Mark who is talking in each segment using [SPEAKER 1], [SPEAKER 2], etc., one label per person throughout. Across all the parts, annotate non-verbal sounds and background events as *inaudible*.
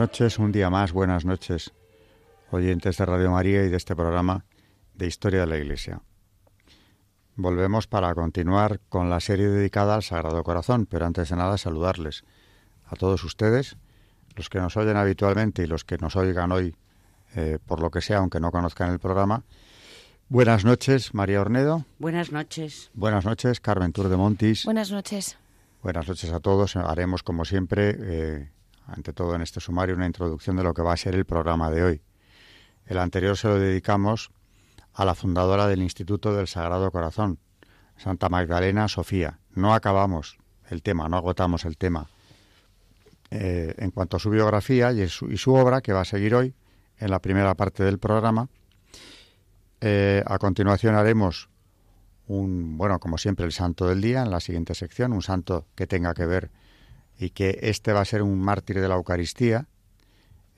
[SPEAKER 1] Noches, un día más, buenas noches, oyentes de Radio María y de este programa de Historia de la Iglesia. Volvemos para continuar con la serie dedicada al Sagrado Corazón, pero antes de nada saludarles a todos ustedes, los que nos oyen habitualmente y los que nos oigan hoy, eh, por lo que sea, aunque no conozcan el programa. Buenas noches, María Ornedo.
[SPEAKER 2] Buenas noches.
[SPEAKER 1] Buenas noches, Carmen Tour de Montis.
[SPEAKER 3] Buenas noches.
[SPEAKER 1] Buenas noches a todos. Haremos, como siempre, eh, ante todo en este sumario, una introducción de lo que va a ser el programa de hoy. El anterior se lo dedicamos a la fundadora del Instituto del Sagrado Corazón, Santa Magdalena Sofía. No acabamos el tema, no agotamos el tema. Eh, en cuanto a su biografía y su, obra, que va a seguir hoy en la primera parte del programa, eh, a continuación haremos un, bueno, como siempre, el santo del día en la siguiente sección, un santo que tenga que ver y que este va a ser un mártir de la Eucaristía,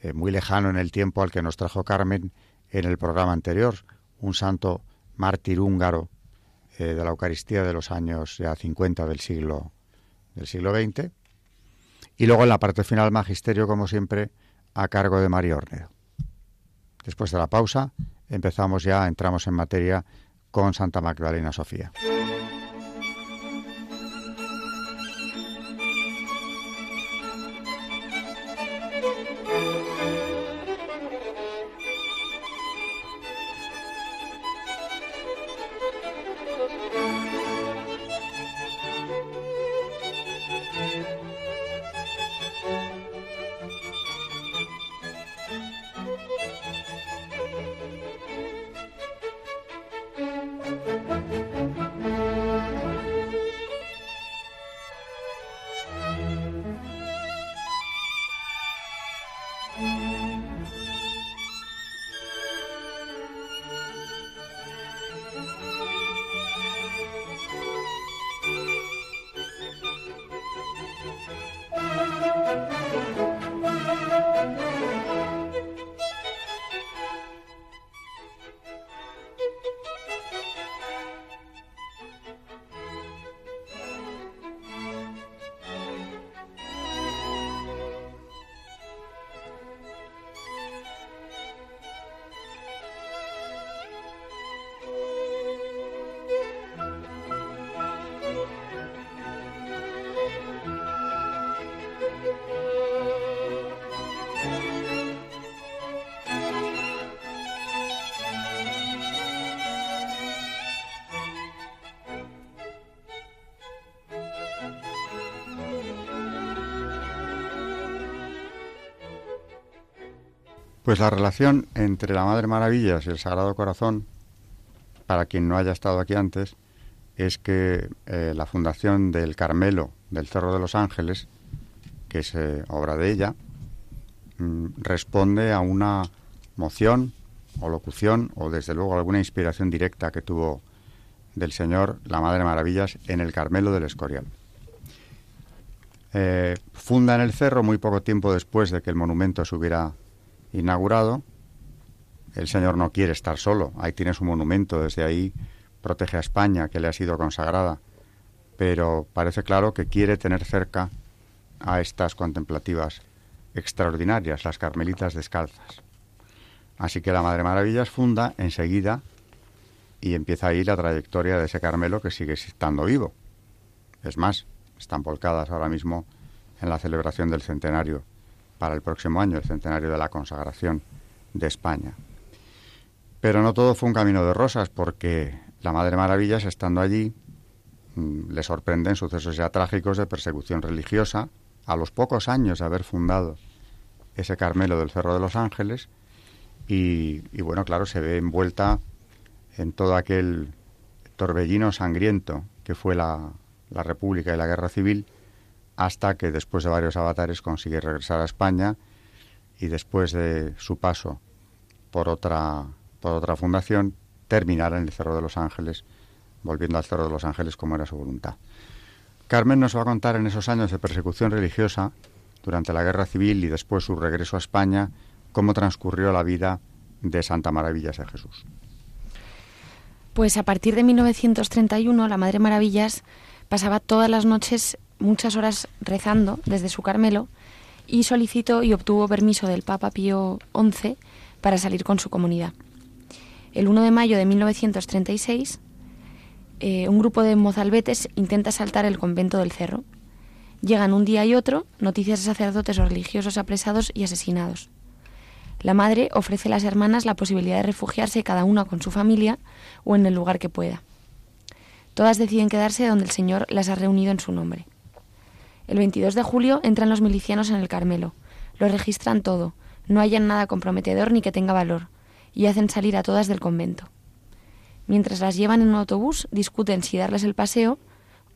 [SPEAKER 1] eh, muy lejano en el tiempo al que nos trajo Carmen en el programa anterior, un santo mártir húngaro eh, de la Eucaristía de los años ya 50 del siglo, del siglo XX. Y luego en la parte final, magisterio, como siempre, a cargo de María Ornedo. Después de la pausa, empezamos ya, entramos en materia con Santa Magdalena Sofía. Pues la relación entre la Madre Maravillas y el Sagrado Corazón, para quien no haya estado aquí antes, es que eh, la fundación del Carmelo del Cerro de los Ángeles, que es eh, obra de ella, mm, responde a una moción o locución o desde luego alguna inspiración directa que tuvo del Señor la Madre Maravillas en el Carmelo del Escorial. Eh, funda en el cerro muy poco tiempo después de que el monumento se hubiera inaugurado. El Señor no quiere estar solo, ahí tiene su monumento, desde ahí protege a España, que le ha sido consagrada, pero parece claro que quiere tener cerca a estas contemplativas extraordinarias, las carmelitas descalzas. Así que la Madre Maravillas funda enseguida y empieza ahí la trayectoria de ese Carmelo que sigue estando vivo. Es más, están volcadas ahora mismo en la celebración del centenario para el próximo año, el centenario de la consagración de España. Pero no todo fue un camino de rosas, porque la Madre Maravillas, estando allí, mm, le sorprenden sucesos ya trágicos de persecución religiosa a los pocos años de haber fundado ese Carmelo del Cerro de los Ángeles y, y bueno, claro, se ve envuelta en todo aquel torbellino sangriento que fue la, la República y la Guerra Civil hasta que después de varios avatares consigue regresar a España y después de su paso por otra, por otra fundación, terminara en el Cerro de los Ángeles, volviendo al Cerro de los Ángeles como era su voluntad. Carmen nos va a contar en esos años de persecución religiosa, durante la Guerra Civil y después su regreso a España, cómo transcurrió la vida de Santa Maravillas de Jesús.
[SPEAKER 2] Pues a partir de 1931 la Madre Maravillas pasaba todas las noches muchas horas rezando desde su Carmelo y solicitó y obtuvo permiso del Papa Pío XI para salir con su comunidad. El 1 de mayo de 1936, eh, un grupo de mozalbetes intenta saltar el convento del Cerro. Llegan un día y otro noticias de sacerdotes o religiosos apresados y asesinados. La madre ofrece a las hermanas la posibilidad de refugiarse cada una con su familia o en el lugar que pueda. Todas deciden quedarse donde el Señor las ha reunido en su nombre. El 22 de julio entran los milicianos en el Carmelo. Lo registran todo, no hallan nada comprometedor ni que tenga valor, y hacen salir a todas del convento. Mientras las llevan en un autobús, discuten si darles el paseo,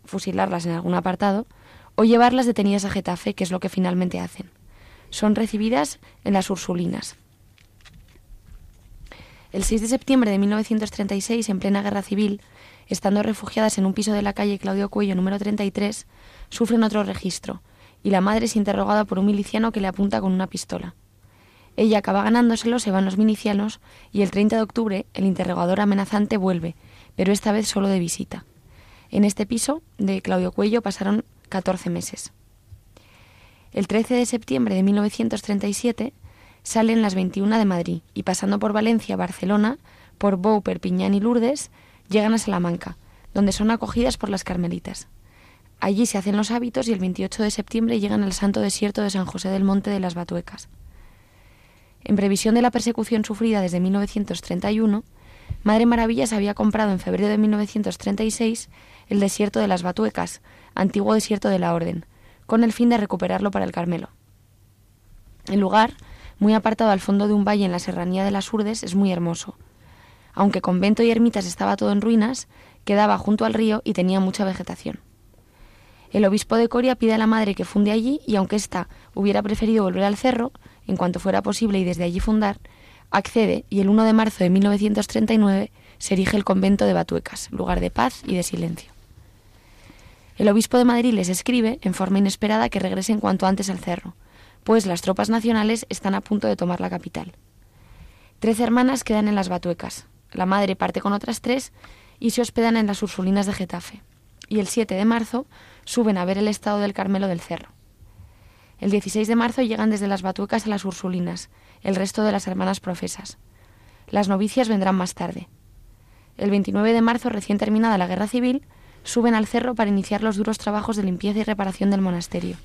[SPEAKER 2] fusilarlas en algún apartado, o llevarlas detenidas a Getafe, que es lo que finalmente hacen son recibidas en las Ursulinas. El 6 de septiembre de 1936, en plena guerra civil, estando refugiadas en un piso de la calle Claudio Cuello número 33, sufren otro registro, y la madre es interrogada por un miliciano que le apunta con una pistola. Ella acaba ganándoselo, se van los milicianos, y el 30 de octubre el interrogador amenazante vuelve, pero esta vez solo de visita. En este piso de Claudio Cuello pasaron 14 meses. El 13 de septiembre de 1937 salen las 21 de Madrid y pasando por Valencia, Barcelona, por Bou, Perpiñán y Lourdes, llegan a Salamanca, donde son acogidas por las carmelitas. Allí se hacen los hábitos y el 28 de septiembre llegan al santo desierto de San José del Monte de las Batuecas. En previsión de la persecución sufrida desde 1931, Madre Maravillas había comprado en febrero de 1936 el desierto de las Batuecas, antiguo desierto de la Orden, con el fin de recuperarlo para el Carmelo. El lugar, muy apartado al fondo de un valle en la serranía de las Urdes, es muy hermoso. Aunque convento y ermitas estaba todo en ruinas, quedaba junto al río y tenía mucha vegetación. El obispo de Coria pide a la madre que funde allí y aunque ésta hubiera preferido volver al cerro, en cuanto fuera posible y desde allí fundar, accede y el 1 de marzo de 1939 se erige el convento de Batuecas, lugar de paz y de silencio. El obispo de Madrid les escribe, en forma inesperada, que regresen cuanto antes al cerro, pues las tropas nacionales están a punto de tomar la capital. Trece hermanas quedan en las Batuecas. La madre parte con otras tres y se hospedan en las Ursulinas de Getafe. Y el 7 de marzo suben a ver el estado del Carmelo del Cerro. El 16 de marzo llegan desde las Batuecas a las Ursulinas, el resto de las hermanas profesas. Las novicias vendrán más tarde. El 29 de marzo, recién terminada la guerra civil, suben al cerro para iniciar los duros trabajos de limpieza y reparación del monasterio.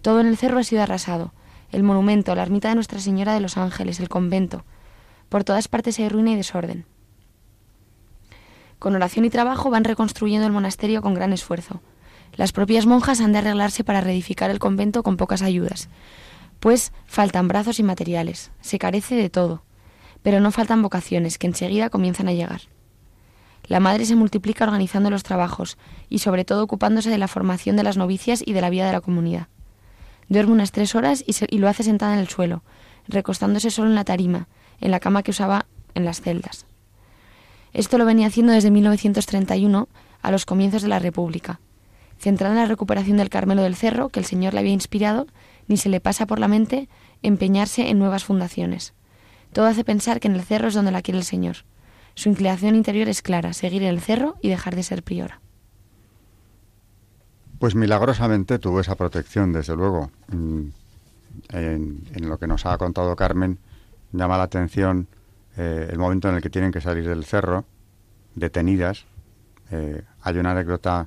[SPEAKER 2] Todo en el cerro ha sido arrasado, el monumento, la ermita de Nuestra Señora de los Ángeles, el convento. Por todas partes hay ruina y desorden. Con oración y trabajo van reconstruyendo el monasterio con gran esfuerzo. Las propias monjas han de arreglarse para reedificar el convento con pocas ayudas, pues faltan brazos y materiales, se carece de todo, pero no faltan vocaciones que enseguida comienzan a llegar. La madre se multiplica organizando los trabajos y sobre todo ocupándose de la formación de las novicias y de la vida de la comunidad. Duerme unas tres horas y, lo hace sentada en el suelo, recostándose solo en la tarima, en la cama que usaba en las celdas. Esto lo venía haciendo desde 1931, a los comienzos de la República. Centrada en la recuperación del Carmelo del Cerro, que el Señor le había inspirado, ni se le pasa por la mente empeñarse en nuevas fundaciones. Todo hace pensar que en el cerro es donde la quiere el Señor. Su inclinación interior es clara, seguir el cerro y dejar de ser priora.
[SPEAKER 1] Pues milagrosamente tuvo esa protección, desde luego. Mm, en, lo que nos ha contado Carmen, llama la atención eh, el momento en el que tienen que salir del cerro, detenidas. Eh, hay una anécdota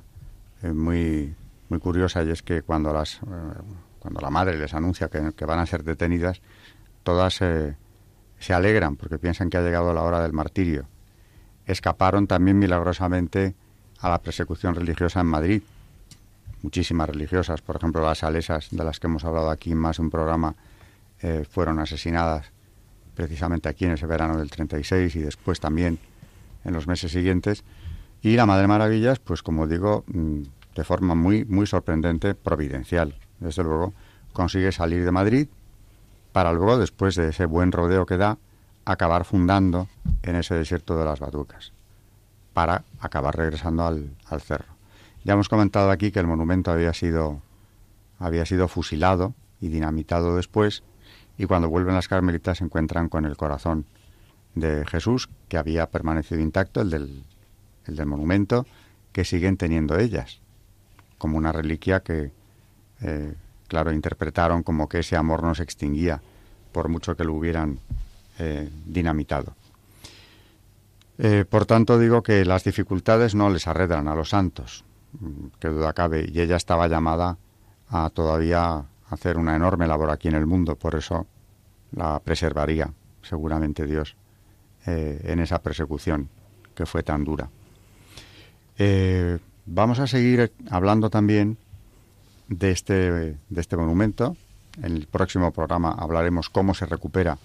[SPEAKER 1] eh, muy, muy curiosa y es que cuando, las, cuando la madre les anuncia que, que, van a ser detenidas, todas se alegran porque piensan que ha llegado la hora del martirio escaparon también milagrosamente a la persecución religiosa en Madrid. Muchísimas religiosas, por ejemplo las salesas de las que hemos hablado aquí en más un programa, fueron asesinadas precisamente aquí en ese verano del 36 y después también en los meses siguientes. Y la Madre Maravillas, pues como digo, mm, de forma muy, muy sorprendente, providencial, desde luego, consigue salir de Madrid para luego, después de ese buen rodeo que da, acabar fundando en ese desierto de las Batucas, para acabar regresando al, al cerro. Ya hemos comentado aquí que el monumento había sido, había sido fusilado y dinamitado después, y cuando vuelven las carmelitas se encuentran con el corazón de Jesús, que había permanecido intacto, el del, el del monumento, que siguen teniendo ellas, como una reliquia que, eh, claro, interpretaron como que ese amor no se extinguía, por mucho que lo hubieran eh, dinamitado. Eh, por tanto, digo que las dificultades no les arredran a los santos, mm, que duda cabe, y ella estaba llamada a todavía hacer una enorme labor aquí en el mundo, por eso la preservaría seguramente Dios eh, en esa persecución que fue tan dura. Eh, vamos a seguir hablando también de este, de este monumento. En el próximo programa hablaremos cómo se recupera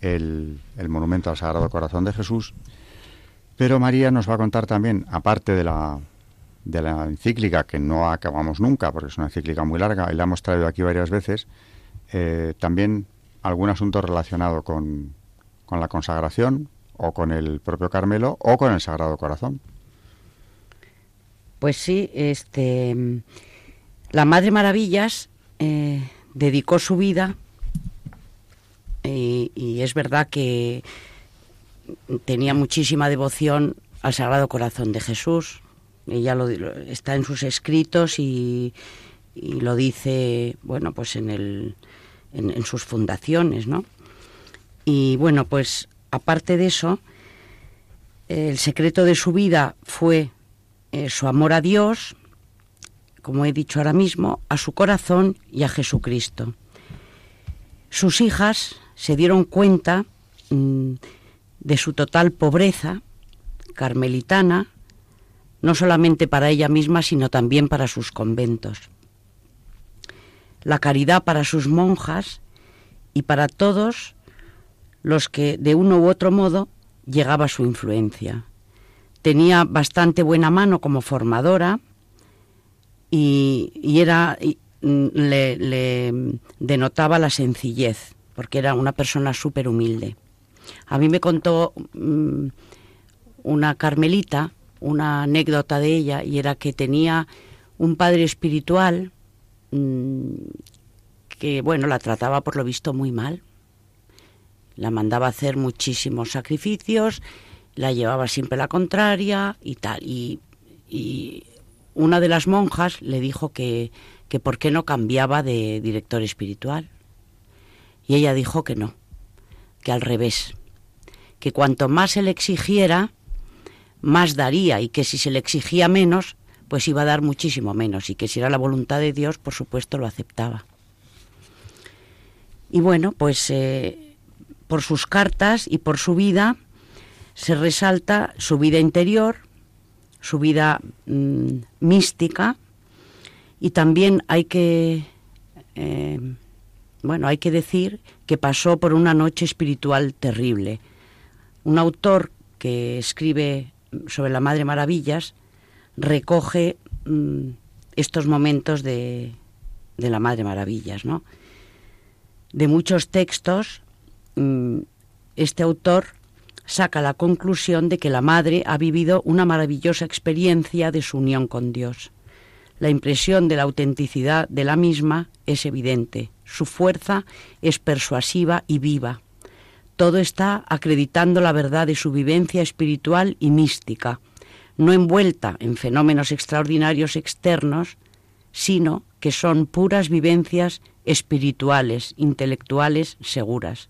[SPEAKER 1] el, el monumento al Sagrado Corazón de Jesús. Pero María nos va a contar también, aparte de la, de la encíclica, que no acabamos nunca, porque es una encíclica muy larga y la hemos traído aquí varias veces, eh, también algún asunto relacionado con, con la consagración o con el propio Carmelo o con el Sagrado Corazón.
[SPEAKER 3] Pues sí, este, la Madre Maravillas eh, dedicó su vida y, y es verdad que tenía muchísima devoción al Sagrado Corazón de Jesús. Ella lo, está en sus escritos y, lo dice, bueno, pues en, el, en, sus fundaciones, ¿no? Y bueno, pues aparte de eso, el secreto de su vida fue eh, su amor a Dios, como he dicho ahora mismo, a su corazón y a Jesucristo. Sus hijas se dieron cuenta mmm, de su total pobreza carmelitana, no solamente para ella misma, sino también para sus conventos. La caridad para sus monjas y para todos los que de uno u otro modo llegaba su influencia. Tenía bastante buena mano como formadora y, era y, le, denotaba la sencillez, porque era una persona súper humilde. A mí me contó mmm, una carmelita una anécdota de ella y era que tenía un padre espiritual mmm, que, bueno, la trataba por lo visto muy mal. La mandaba hacer muchísimos sacrificios, la llevaba siempre la contraria y tal. Y, y una de las monjas le dijo que, que por qué no cambiaba de director espiritual. Y ella dijo que no, que al revés, que cuanto más se le exigiera, más daría y que si se le exigía menos, pues iba a dar muchísimo menos. Y que si era la voluntad de Dios, por supuesto, lo aceptaba. Y bueno, pues eh, por sus cartas y por su vida se resalta su vida interior, su vida mmm, mística. Y también hay que eh, bueno, hay que decir que pasó por una noche espiritual terrible. Un autor que escribe sobre la Madre Maravillas recoge mmm, estos momentos de, de, la Madre Maravillas, ¿no? De muchos textos, mmm, este autor saca la conclusión de que la Madre ha vivido una maravillosa experiencia de su unión con Dios. La impresión de la autenticidad de la misma es evidente, su fuerza es persuasiva y viva, todo está acreditando la verdad de su vivencia espiritual y mística, no envuelta en fenómenos extraordinarios externos, sino que son puras vivencias espirituales, intelectuales, seguras.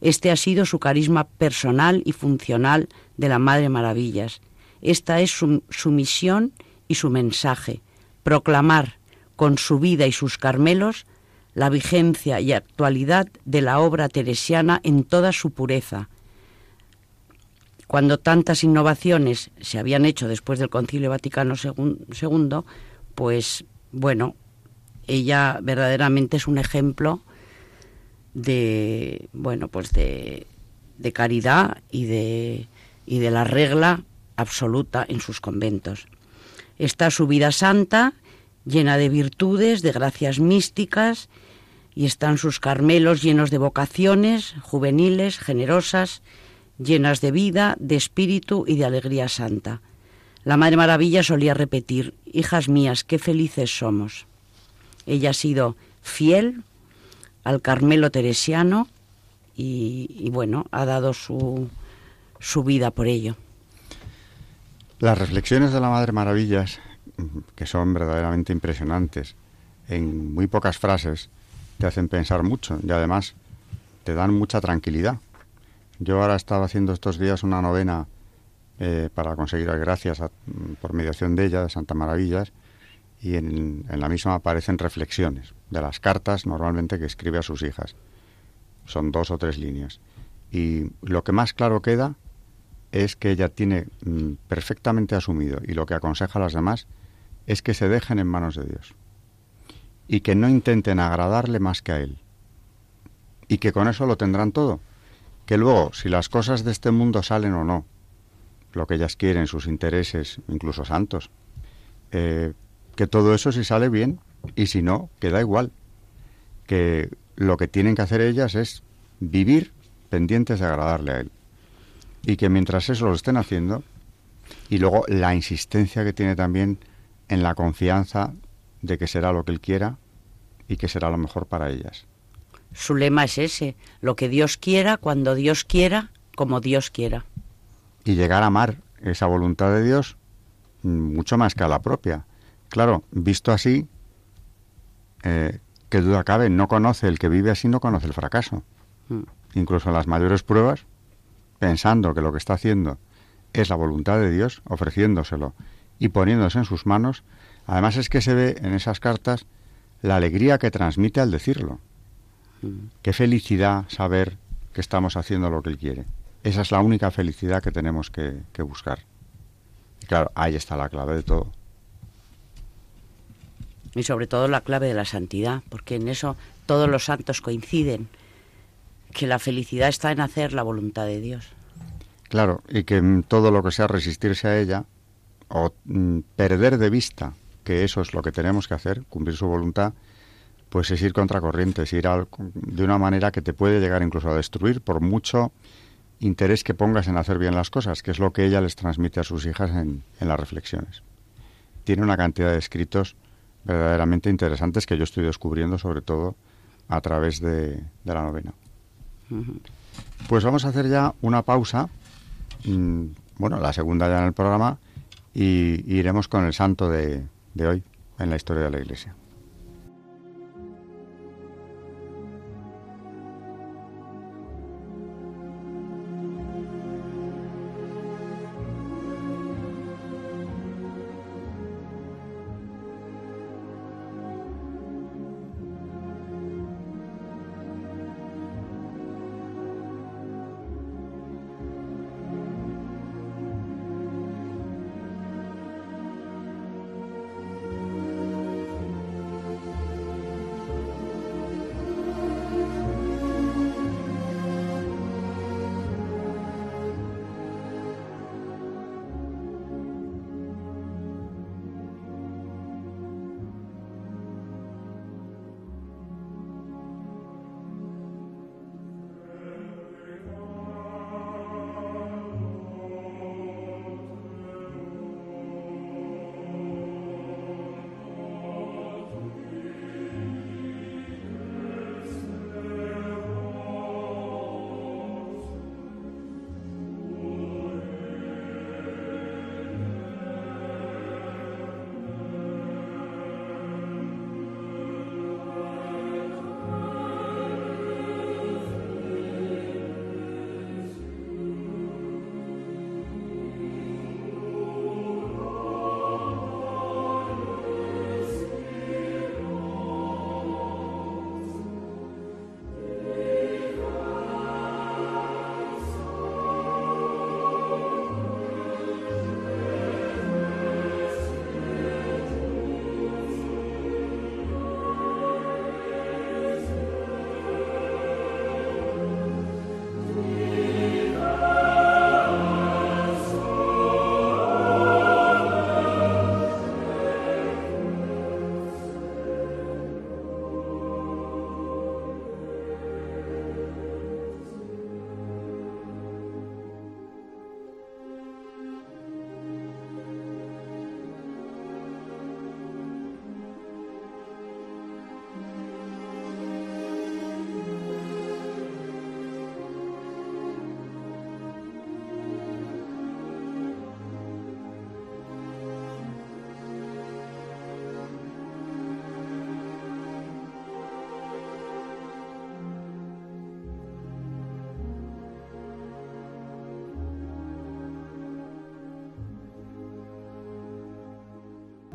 [SPEAKER 3] Este ha sido su carisma personal y funcional de la Madre Maravillas. Esta es su, misión y su mensaje, proclamar con su vida y sus carmelos la vigencia y actualidad de la obra teresiana en toda su pureza. Cuando tantas innovaciones se habían hecho después del Concilio Vaticano II, pues bueno, ella verdaderamente es un ejemplo de bueno, pues de, de caridad y de, y de la regla absoluta en sus conventos. Está su vida santa, llena de virtudes, de gracias místicas, y están sus Carmelos llenos de vocaciones, juveniles, generosas, llenas de vida, de espíritu y de alegría santa. La Madre Maravilla solía repetir, Hijas mías, qué felices somos. Ella ha sido fiel al Carmelo teresiano y, bueno, ha dado su, su vida por ello.
[SPEAKER 1] Las reflexiones de la Madre Maravillas, que son verdaderamente impresionantes, en muy pocas frases, te hacen pensar mucho y además te dan mucha tranquilidad. Yo ahora estaba haciendo estos días una novena eh, para conseguir las gracias por mediación de ella, de Santa Maravillas, y en, en, la misma aparecen reflexiones de las cartas normalmente que escribe a sus hijas. Son dos o tres líneas. Y lo que más claro queda es que ella tiene mm, perfectamente asumido y lo que aconseja a las demás es que se dejen en manos de Dios y que no intenten agradarle más que a Él y que con eso lo tendrán todo. Que luego, si las cosas de este mundo salen o no, lo que ellas quieren, sus intereses, incluso santos, eh, que todo eso si sale bien y si no, que da igual. Que lo que tienen que hacer ellas es vivir pendientes de agradarle a Él y que mientras eso lo estén haciendo, y luego la insistencia que tiene también en la confianza de que será lo que él quiera y que será lo mejor para ellas.
[SPEAKER 3] Su lema es ese, lo que Dios quiera, cuando Dios quiera, como Dios quiera.
[SPEAKER 1] Y llegar a amar esa voluntad de Dios mucho más que a la propia. Claro, visto así, eh, que duda cabe, no conoce el que vive así, no conoce el fracaso. Mm. Incluso en las mayores pruebas, pensando que lo que está haciendo es la voluntad de Dios, ofreciéndoselo y poniéndose en sus manos, además es que se ve en esas cartas la alegría que transmite al decirlo. Mm. Qué felicidad saber que estamos haciendo lo que Él quiere. Esa es la única felicidad que tenemos que, que buscar. Y claro, ahí está la clave de todo.
[SPEAKER 3] Y sobre todo la clave de la santidad, porque en eso todos los santos coinciden que la felicidad está en hacer la voluntad de Dios.
[SPEAKER 1] Claro, y que todo lo que sea resistirse a ella o mm, perder de vista que eso es lo que tenemos que hacer, cumplir su voluntad, pues es ir contracorriente, es ir de una manera que te puede llegar incluso a destruir por mucho interés que pongas en hacer bien las cosas, que es lo que ella les transmite a sus hijas en, las reflexiones. Tiene una cantidad de escritos verdaderamente interesantes que yo estoy descubriendo sobre todo a través de la novena. Pues vamos a hacer ya una pausa, mm, bueno, la segunda ya en el programa, y, iremos con el santo de hoy en la historia de la Iglesia.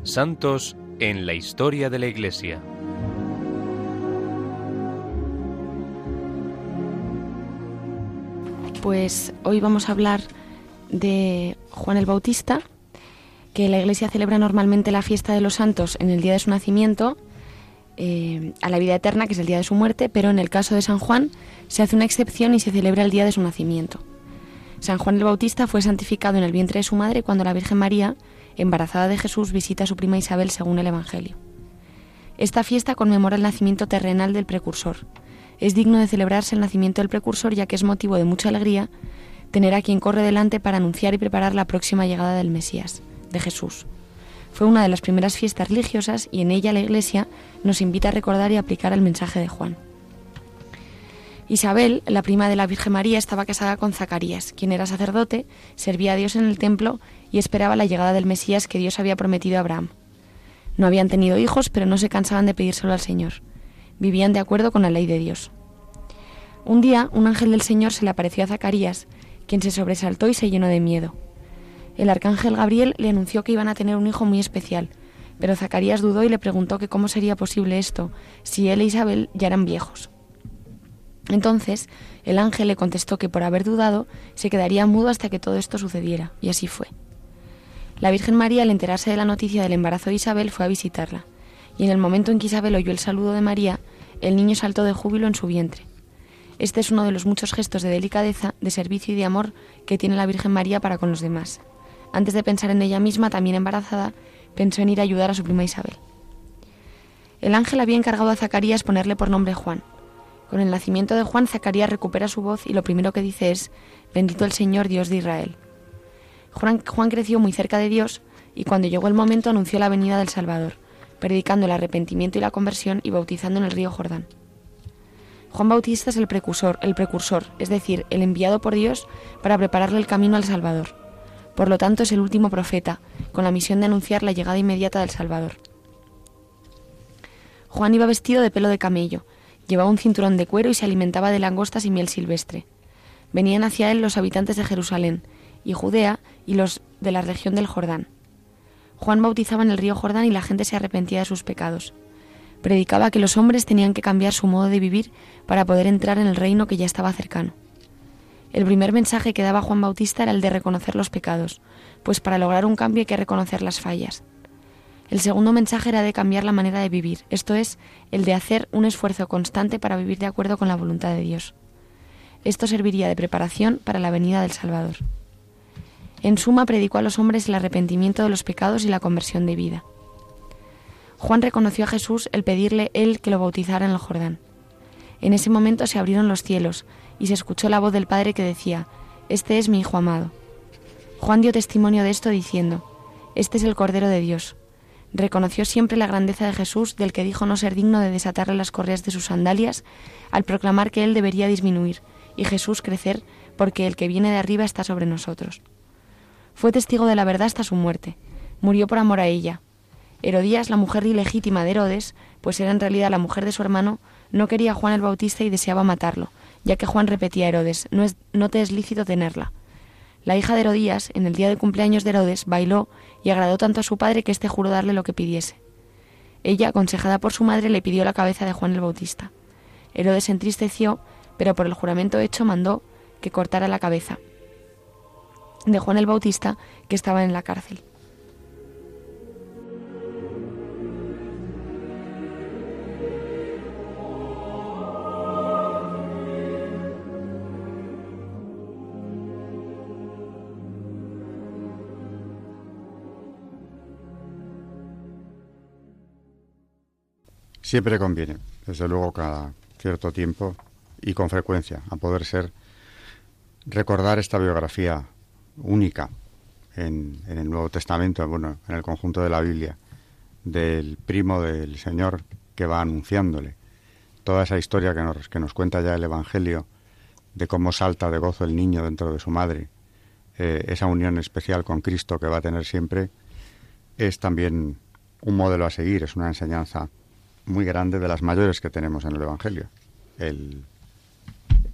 [SPEAKER 4] Santos en la historia de la Iglesia.
[SPEAKER 2] Pues hoy vamos a hablar de Juan el Bautista, que la Iglesia celebra normalmente la fiesta de los santos en el día de su nacimiento, eh, a la vida eterna, que es el día de su muerte, pero en el caso de San Juan se hace una excepción y se celebra el día de su nacimiento. San Juan el Bautista fue santificado en el vientre de su madre cuando la Virgen María, embarazada de Jesús, visita a su prima Isabel según el Evangelio. Esta fiesta conmemora el nacimiento terrenal del precursor. Es digno de celebrarse el nacimiento del precursor ya que es motivo de mucha alegría tener a quien corre delante para anunciar y preparar la próxima llegada del Mesías, de Jesús. Fue una de las primeras fiestas religiosas y en ella la Iglesia nos invita a recordar y aplicar el mensaje de Juan. Isabel, la prima de la Virgen María, estaba casada con Zacarías, quien era sacerdote, servía a Dios en el templo y esperaba la llegada del Mesías que Dios había prometido a Abraham. No habían tenido hijos, pero no se cansaban de pedírselo al Señor. Vivían de acuerdo con la ley de Dios. Un día, un ángel del Señor se le apareció a Zacarías, quien se sobresaltó y se llenó de miedo. El arcángel Gabriel le anunció que iban a tener un hijo muy especial, pero Zacarías dudó y le preguntó que cómo sería posible esto si él e Isabel ya eran viejos. Entonces el ángel le contestó que por haber dudado se quedaría mudo hasta que todo esto sucediera, y así fue. La Virgen María, al enterarse de la noticia del embarazo de Isabel, fue a visitarla, y en el momento en que Isabel oyó el saludo de María, el niño saltó de júbilo en su vientre. Este es uno de los muchos gestos de delicadeza, de servicio y de amor que tiene la Virgen María para con los demás. Antes de pensar en ella misma, también embarazada, pensó en ir a ayudar a su prima Isabel. El ángel había encargado a Zacarías ponerle por nombre Juan, con el nacimiento de Juan, Zacarías recupera su voz y lo primero que dice es, bendito el Señor Dios de Israel. Juan, creció muy cerca de Dios y cuando llegó el momento anunció la venida del Salvador, predicando el arrepentimiento y la conversión y bautizando en el río Jordán. Juan Bautista es el precursor, el precursor, es decir, el enviado por Dios para prepararle el camino al Salvador. Por lo tanto, es el último profeta, con la misión de anunciar la llegada inmediata del Salvador. Juan iba vestido de pelo de camello, Llevaba un cinturón de cuero y se alimentaba de langostas y miel silvestre. Venían hacia él los habitantes de Jerusalén y Judea y los de la región del Jordán. Juan bautizaba en el río Jordán y la gente se arrepentía de sus pecados. Predicaba que los hombres tenían que cambiar su modo de vivir para poder entrar en el reino que ya estaba cercano. El primer mensaje que daba Juan Bautista era el de reconocer los pecados, pues para lograr un cambio hay que reconocer las fallas. El segundo mensaje era de cambiar la manera de vivir, esto es, el de hacer un esfuerzo constante para vivir de acuerdo con la voluntad de Dios. Esto serviría de preparación para la venida del Salvador. En suma, predicó a los hombres el arrepentimiento de los pecados y la conversión de vida. Juan reconoció a Jesús el pedirle él que lo bautizara en el Jordán. En ese momento se abrieron los cielos y se escuchó la voz del Padre que decía, Este es mi Hijo amado. Juan dio testimonio de esto diciendo, Este es el Cordero de Dios, reconoció siempre la grandeza de Jesús, del que dijo no ser digno de desatarle las correas de sus sandalias, al proclamar que él debería disminuir y Jesús crecer, porque el que viene de arriba está sobre nosotros. Fue testigo de la verdad hasta su muerte. Murió por amor a ella. Herodías, la mujer ilegítima de Herodes, pues era en realidad la mujer de su hermano, no quería a Juan el Bautista y deseaba matarlo, ya que Juan repetía a Herodes, no, es, no te es lícito tenerla. La hija de Herodías, en el día de cumpleaños de Herodes, bailó y agradó tanto a su padre que éste juró darle lo que pidiese. Ella, aconsejada por su madre, le pidió la cabeza de Juan el Bautista. Herodes se entristeció, pero por el juramento hecho mandó que cortara la cabeza de Juan el Bautista, que estaba en la cárcel.
[SPEAKER 1] Siempre conviene, desde luego, cada cierto tiempo y con frecuencia, a poder ser, recordar esta biografía única en, el Nuevo Testamento, bueno, en el conjunto de la Biblia, del primo del Señor que va anunciándole. Toda esa historia que nos, que nos cuenta ya el Evangelio de cómo salta de gozo el niño dentro de su madre, eh, esa unión especial con Cristo que va a tener siempre, es también un modelo a seguir, es una enseñanza muy grande de las mayores que tenemos en el Evangelio, el,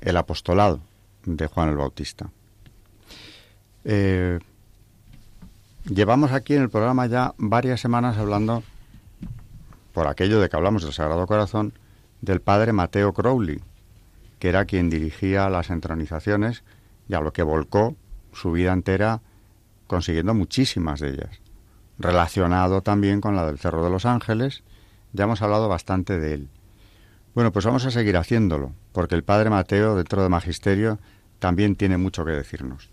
[SPEAKER 1] el apostolado de Juan el Bautista. Eh, llevamos aquí en el programa ya varias semanas hablando, por aquello de que hablamos del Sagrado Corazón, del padre Mateo Crowley, que era quien dirigía las entronizaciones y a lo que volcó su vida entera consiguiendo muchísimas de ellas. Relacionado también con la del Cerro de los Ángeles, ya hemos hablado bastante de él. Bueno, pues vamos a seguir haciéndolo, porque el padre Mateo, dentro de Magisterio, también tiene mucho que decirnos.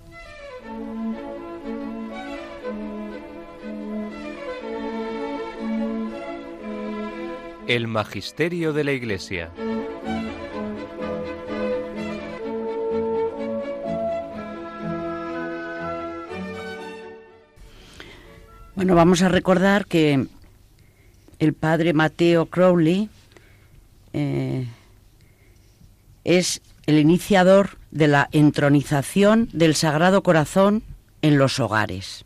[SPEAKER 4] El Magisterio de la Iglesia.
[SPEAKER 3] Bueno, vamos a recordar que el padre Mateo Crowley eh, es el iniciador de la entronización del Sagrado Corazón en los hogares.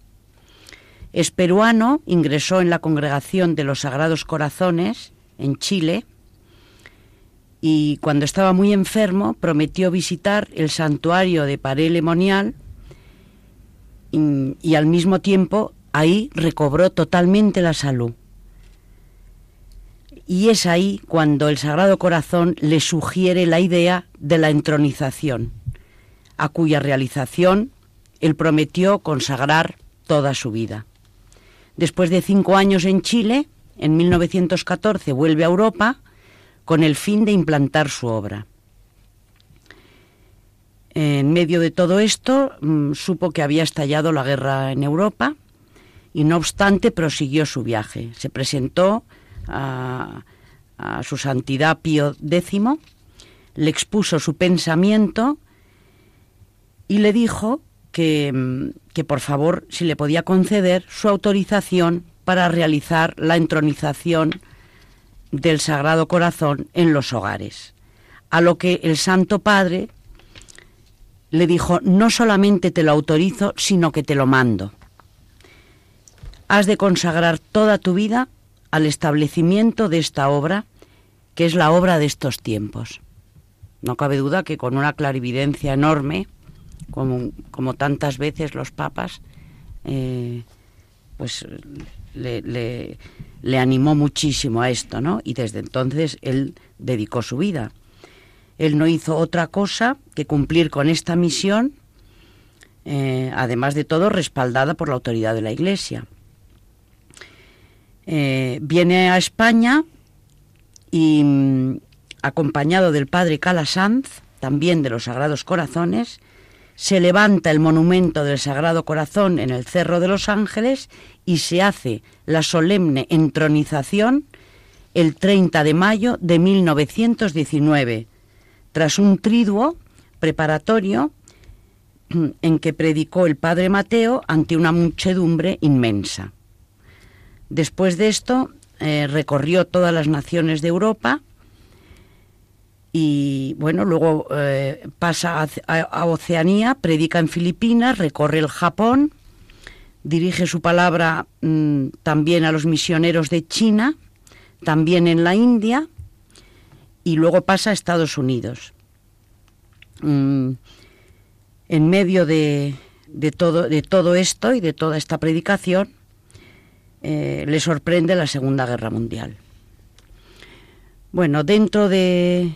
[SPEAKER 3] Es peruano, ingresó en la Congregación de los Sagrados Corazones en Chile y cuando estaba muy enfermo prometió visitar el santuario de Paré Monial y, y al mismo tiempo ahí recobró totalmente la salud. Y es ahí cuando el Sagrado Corazón le sugiere la idea de la entronización, a cuya realización él prometió consagrar toda su vida. Después de cinco años en Chile, en 1914 vuelve a Europa con el fin de implantar su obra. En medio de todo esto, mm, supo que había estallado la guerra en Europa y no obstante prosiguió su viaje. Se presentó a, su santidad Pío X, le expuso su pensamiento y le dijo que, que por favor si le podía conceder su autorización para realizar la entronización del Sagrado Corazón en los hogares. A lo que el Santo Padre le dijo, no solamente te lo autorizo, sino que te lo mando has de consagrar toda tu vida al establecimiento de esta obra, que es la obra de estos tiempos. No cabe duda que con una clarividencia enorme, como, tantas veces los papas, eh, pues le, animó muchísimo a esto, ¿no? Y desde entonces él dedicó su vida. Él no hizo otra cosa que cumplir con esta misión, eh, además de todo respaldada por la autoridad de la Iglesia. Eh, viene a España y mm, acompañado del padre Calasanz, también de los Sagrados Corazones, se levanta el monumento del Sagrado Corazón en el Cerro de los Ángeles y se hace la solemne entronización el 30 de mayo de 1919, tras un triduo preparatorio mm, en que predicó el padre Mateo ante una muchedumbre inmensa. Después de esto, eh, recorrió todas las naciones de Europa y, bueno, luego eh, pasa a, Oceanía, predica en Filipinas, recorre el Japón, dirige su palabra mm, también a los misioneros de China, también en la India y luego pasa a Estados Unidos. Mm, en medio de, todo, de esto y de toda esta predicación, eh, le sorprende la Segunda Guerra Mundial. Bueno, dentro de,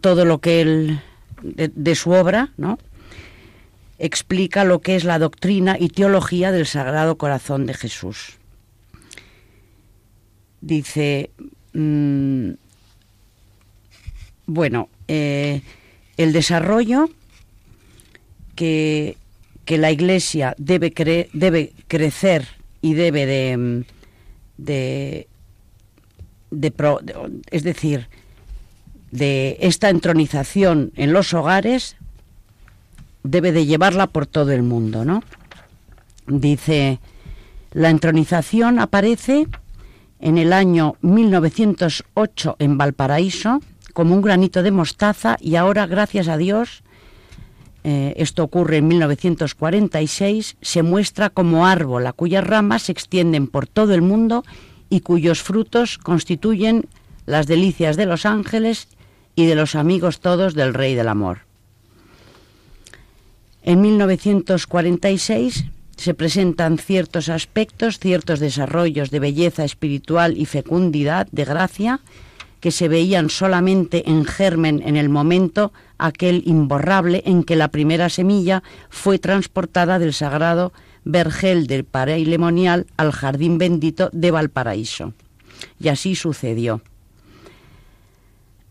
[SPEAKER 3] todo lo que él, de, su obra, ¿no? Explica lo que es la doctrina y teología del Sagrado Corazón de Jesús. Dice, mm, bueno, eh, el desarrollo que, que la Iglesia debe, debe crecer y debe de, de, es decir, de esta entronización en los hogares, debe de llevarla por todo el mundo, ¿no? Dice, la entronización aparece en el año 1908 en Valparaíso como un granito de mostaza y ahora, gracias a Dios, eh, esto ocurre en 1946, se muestra como árbol a cuyas ramas se extienden por todo el mundo y cuyos frutos constituyen las delicias de los ángeles y de los amigos todos del Rey del Amor. En 1946 se presentan ciertos aspectos, ciertos desarrollos de belleza espiritual y fecundidad de gracia que se veían solamente en germen en el momento aquel imborrable en que la primera semilla fue transportada del sagrado vergel del Pareilemonial al jardín bendito de Valparaíso. Y así sucedió.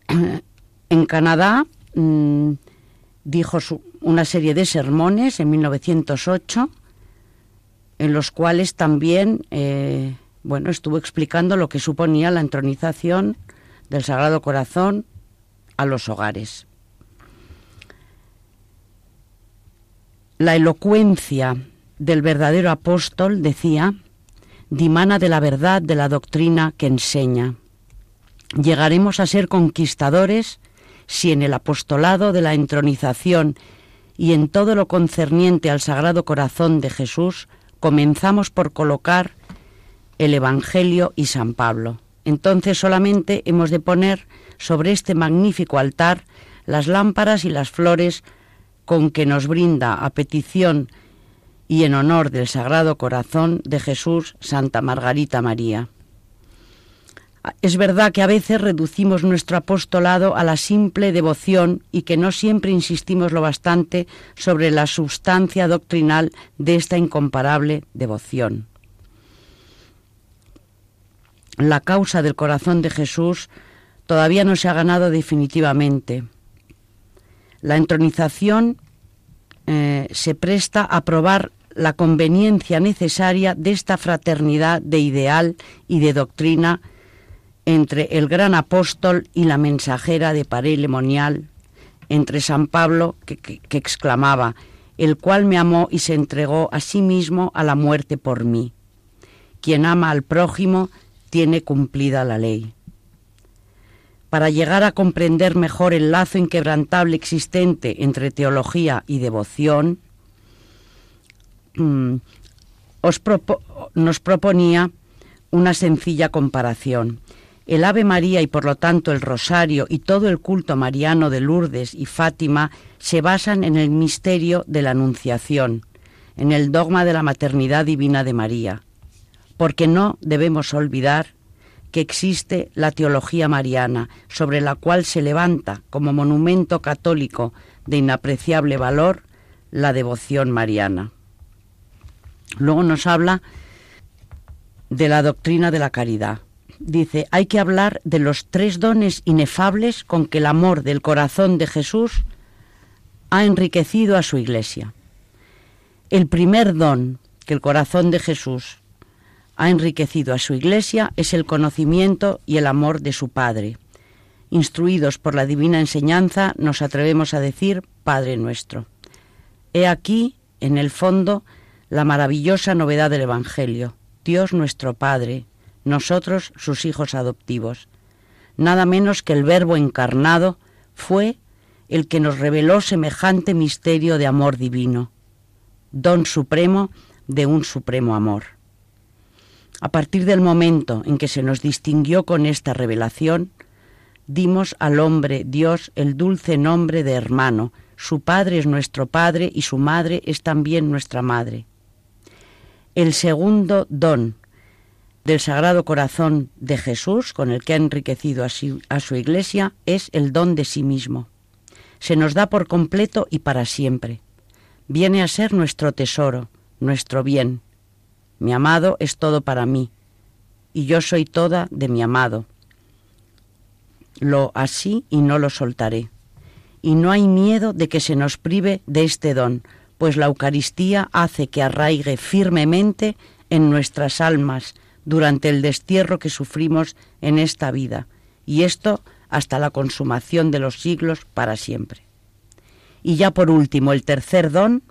[SPEAKER 3] *clears throat* En Canadá mm, dijo una serie de sermones en 1908 en los cuales también eh, bueno, estuvo explicando lo que suponía la entronización del Sagrado Corazón a los hogares. La elocuencia del verdadero apóstol, decía, dimana de la verdad de la doctrina que enseña. Llegaremos a ser conquistadores si en el apostolado de la entronización y en todo lo concerniente al Sagrado Corazón de Jesús comenzamos por colocar el Evangelio y San Pablo. Entonces solamente hemos de poner sobre este magnífico altar las lámparas y las flores con que nos brinda a petición y en honor del Sagrado Corazón de Jesús Santa Margarita María. Es verdad que a veces reducimos nuestro apostolado a la simple devoción y que no siempre insistimos lo bastante sobre la sustancia doctrinal de esta incomparable devoción. La causa del corazón de Jesús todavía no se ha ganado definitivamente. La entronización eh, se presta a probar la conveniencia necesaria de esta fraternidad de ideal y de doctrina entre el gran apóstol y la mensajera de Parelemonial, entre San Pablo, que, exclamaba, el cual me amó y se entregó a sí mismo a la muerte por mí. Quien ama al prójimo tiene cumplida la ley. Para llegar a comprender mejor el lazo inquebrantable existente entre teología y devoción, mm, nos proponía una sencilla comparación el Ave María y por lo tanto el Rosario y todo el culto mariano de Lourdes y Fátima se basan en el misterio de la Anunciación, en el dogma de la maternidad divina de María, porque no debemos olvidar que existe la teología mariana, sobre la cual se levanta como monumento católico de inapreciable valor la devoción mariana. Luego nos habla de la doctrina de la caridad dice, hay que hablar de los tres dones inefables con que el amor del corazón de Jesús ha enriquecido a su iglesia. El primer don que el corazón de Jesús ha enriquecido a su iglesia es el conocimiento y el amor de su Padre. Instruidos por la divina enseñanza, nos atrevemos a decir Padre nuestro. He aquí, en el fondo, la maravillosa novedad del Evangelio. Dios nuestro Padre, nosotros sus hijos adoptivos. Nada menos que el Verbo encarnado fue el que nos reveló semejante misterio de amor divino, don supremo de un supremo amor. A partir del momento en que se nos distinguió con esta revelación, dimos al hombre Dios el dulce nombre de hermano. Su padre es nuestro padre y su madre es también nuestra madre. El segundo don del Sagrado Corazón de Jesús, con el que ha enriquecido a su, iglesia, es el don de sí mismo. Se nos da por completo y para siempre. Viene a ser nuestro tesoro, nuestro bien. Mi amado es todo para mí, y yo soy toda de mi amado. Lo así y no lo soltaré. Y no hay miedo de que se nos prive de este don, pues la Eucaristía hace que arraigue firmemente en nuestras almas durante el destierro que sufrimos en esta vida, y esto hasta la consumación de los siglos para siempre. Y ya por último, el tercer don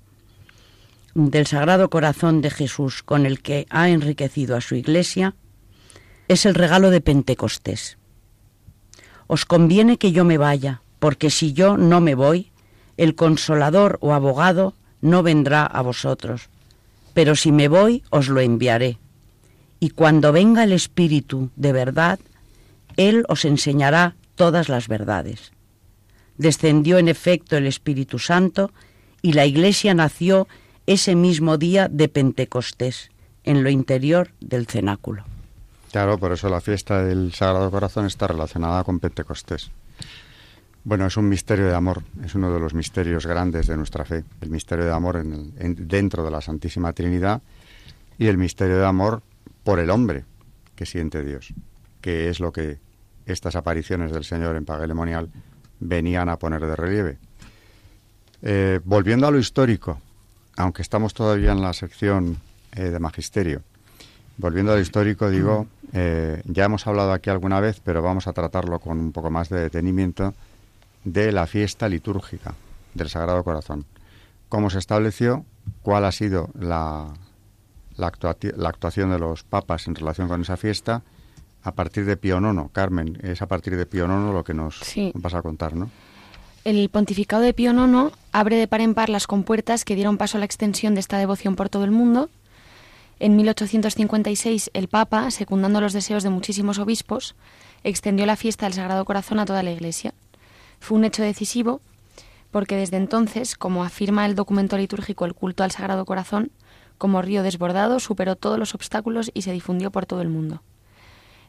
[SPEAKER 3] del Sagrado Corazón de Jesús con el que ha enriquecido a su Iglesia es el regalo de Pentecostés. Os conviene que yo me vaya, porque si yo no me voy, el consolador o abogado no vendrá a vosotros, pero si me voy os lo enviaré y cuando venga el Espíritu de verdad, Él os enseñará todas las verdades. Descendió en efecto el Espíritu Santo y la Iglesia nació ese mismo día de Pentecostés, en lo interior del cenáculo.
[SPEAKER 1] Claro, por eso la fiesta del Sagrado Corazón está relacionada con Pentecostés. Bueno, es un misterio de amor, es uno de los misterios grandes de nuestra fe, el misterio de amor en dentro de la Santísima Trinidad y el misterio de amor por el hombre que siente Dios, que es lo que estas apariciones del Señor en Pagelemonial venían a poner de relieve. Eh, volviendo a lo histórico, aunque estamos todavía en la sección eh, de magisterio, volviendo a lo histórico, digo, eh, ya hemos hablado aquí alguna vez, pero vamos a tratarlo con un poco más de detenimiento, de la fiesta litúrgica del Sagrado Corazón. ¿Cómo se estableció? ¿Cuál ha sido la, la, actuación de los papas en relación con esa fiesta? A partir de Pío IX, Carmen, es a partir de Pío IX lo que nos vas a contar, ¿no?
[SPEAKER 2] El pontificado de Pío IX abre de par en par las compuertas que dieron paso a la extensión de esta devoción por todo el mundo. En 1856, el Papa, secundando los deseos de muchísimos obispos, extendió la fiesta del Sagrado Corazón a toda la Iglesia. Fue un hecho decisivo porque desde entonces, como afirma el documento litúrgico El culto al Sagrado Corazón, como río desbordado superó todos los obstáculos y se difundió por todo el mundo.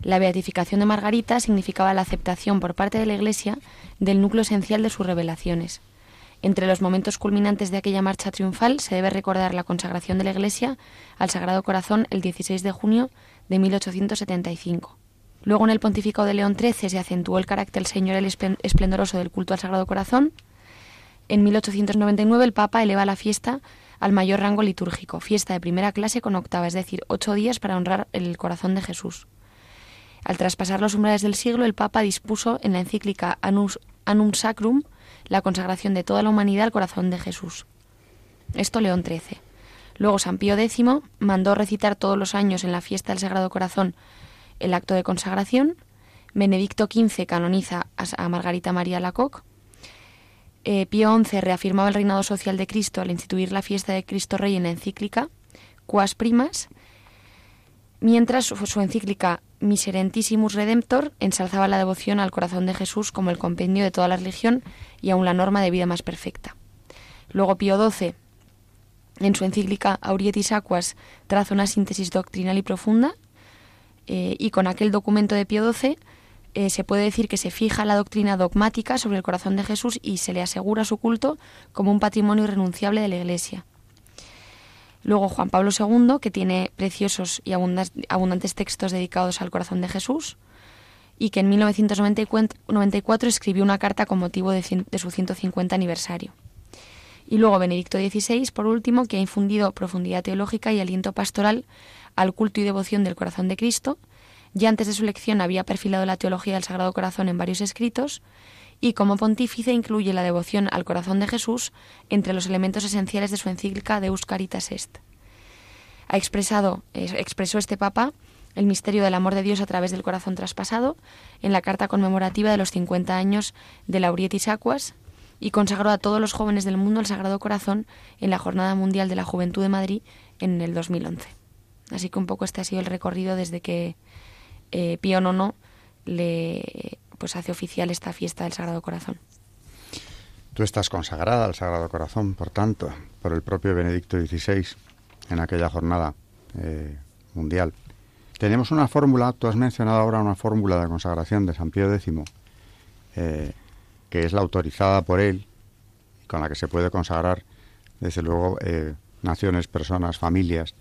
[SPEAKER 2] La beatificación de Margarita significaba la aceptación por parte de la Iglesia del núcleo esencial de sus revelaciones. Entre los momentos culminantes de aquella marcha triunfal se debe recordar la consagración de la Iglesia al Sagrado Corazón el 16 de junio de 1875. Luego en el pontificado de León XIII se acentuó el carácter señorial esplendoroso del culto al Sagrado Corazón. En 1899 el Papa eleva la fiesta al mayor rango litúrgico, fiesta de primera clase con octava, es decir, ocho días para honrar el corazón de Jesús. Al traspasar los umbrales del siglo, el Papa dispuso en la encíclica Anum Sacrum la consagración de toda la humanidad al corazón de Jesús. Esto León XIII. Luego San Pío X mandó recitar todos los años en la fiesta del Sagrado Corazón el acto de consagración. Benedicto XV canoniza a Margarita María Lacoque. Eh, Pío XI reafirmaba el reinado social de Cristo al instituir la fiesta de Cristo Rey en la encíclica Quas Primas, mientras su, encíclica Miserentissimus Redemptor ensalzaba la devoción al corazón de Jesús como el compendio de toda la religión y aún la norma de vida más perfecta. Luego Pío XII, en su encíclica Aurietis Aquas, traza una síntesis doctrinal y profunda, eh, y con aquel documento de Pío XII eh, se puede decir que se fija la doctrina dogmática sobre el corazón de Jesús y se le asegura su culto como un patrimonio irrenunciable de la Iglesia. Luego Juan Pablo II, que tiene preciosos y abundantes textos dedicados al corazón de Jesús, y que en 1994 escribió una carta con motivo de, de su 150 aniversario. Y luego Benedicto XVI, por último, que ha infundido profundidad teológica y aliento pastoral al culto y devoción del corazón de Cristo, ya antes de su elección había perfilado la teología del Sagrado Corazón en varios escritos y como pontífice incluye la devoción al corazón de Jesús entre los elementos esenciales de su encíclica Deus Caritas Est. Ha expresado, expresó este Papa el misterio del amor de Dios a través del corazón traspasado en la carta conmemorativa de los 50 años de Laurietis Aquas y consagró a todos los jóvenes del mundo el Sagrado Corazón en la Jornada Mundial de la Juventud de Madrid en el 2011. Así que un poco este ha sido el recorrido desde que eh, Pío IX le pues hace oficial esta fiesta del Sagrado Corazón.
[SPEAKER 1] Tú estás consagrada al Sagrado Corazón, por tanto, por el propio Benedicto XVI en aquella jornada eh, mundial. Tenemos una fórmula, tú has mencionado ahora una fórmula de consagración de San Pío X, eh, que es la autorizada por él y con la que se puede consagrar, desde luego, naciones, personas, familias,